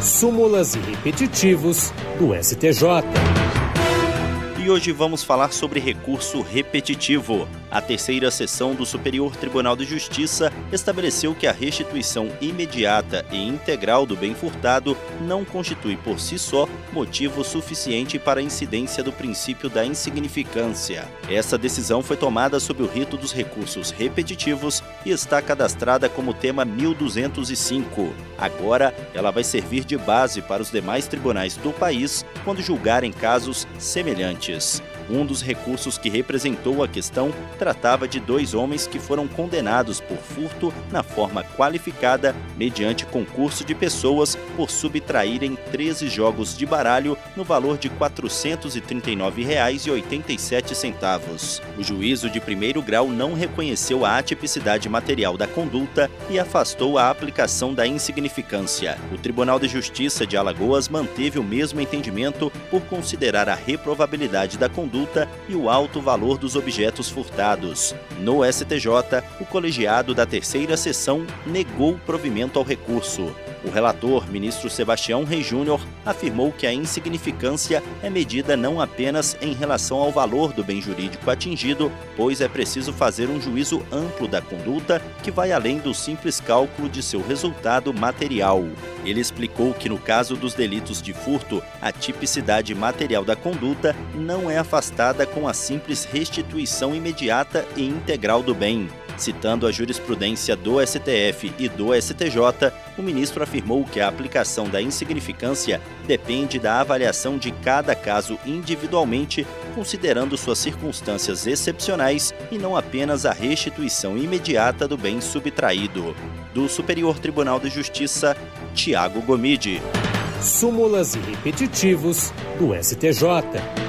súmulas e repetitivos do STJ. E hoje vamos falar sobre recurso repetitivo. A terceira sessão do Superior Tribunal de Justiça estabeleceu que a restituição imediata e integral do bem furtado não constitui por si só motivo suficiente para a incidência do princípio da insignificância. Essa decisão foi tomada sob o rito dos recursos repetitivos e está cadastrada como tema 1205. Agora, ela vai servir de base para os demais tribunais do país quando julgarem casos semelhantes. Um dos recursos que representou a questão tratava de dois homens que foram condenados por furto na forma qualificada mediante concurso de pessoas por subtraírem 13 jogos de baralho no valor de R$ 439,87. O juízo de primeiro grau não reconheceu a atipicidade material da conduta e afastou a aplicação da insignificância. O Tribunal de Justiça de Alagoas manteve o mesmo entendimento por considerar a reprovabilidade da conduta e o alto valor dos objetos furtados. No STJ, o colegiado da terceira sessão negou provimento ao recurso. O relator, ministro Sebastião Rei Júnior, afirmou que a insignificância é medida não apenas em relação ao valor do bem jurídico atingido, pois é preciso fazer um juízo amplo da conduta que vai além do simples cálculo de seu resultado material. Ele explicou que no caso dos delitos de furto, a tipicidade material da conduta não é afastada com a simples restituição imediata e integral do bem. Citando a jurisprudência do STF e do STJ, o ministro afirmou que a aplicação da insignificância depende da avaliação de cada caso individualmente, considerando suas circunstâncias excepcionais e não apenas a restituição imediata do bem subtraído. Do Superior Tribunal de Justiça, Tiago Gomide. Súmulas e repetitivos do STJ.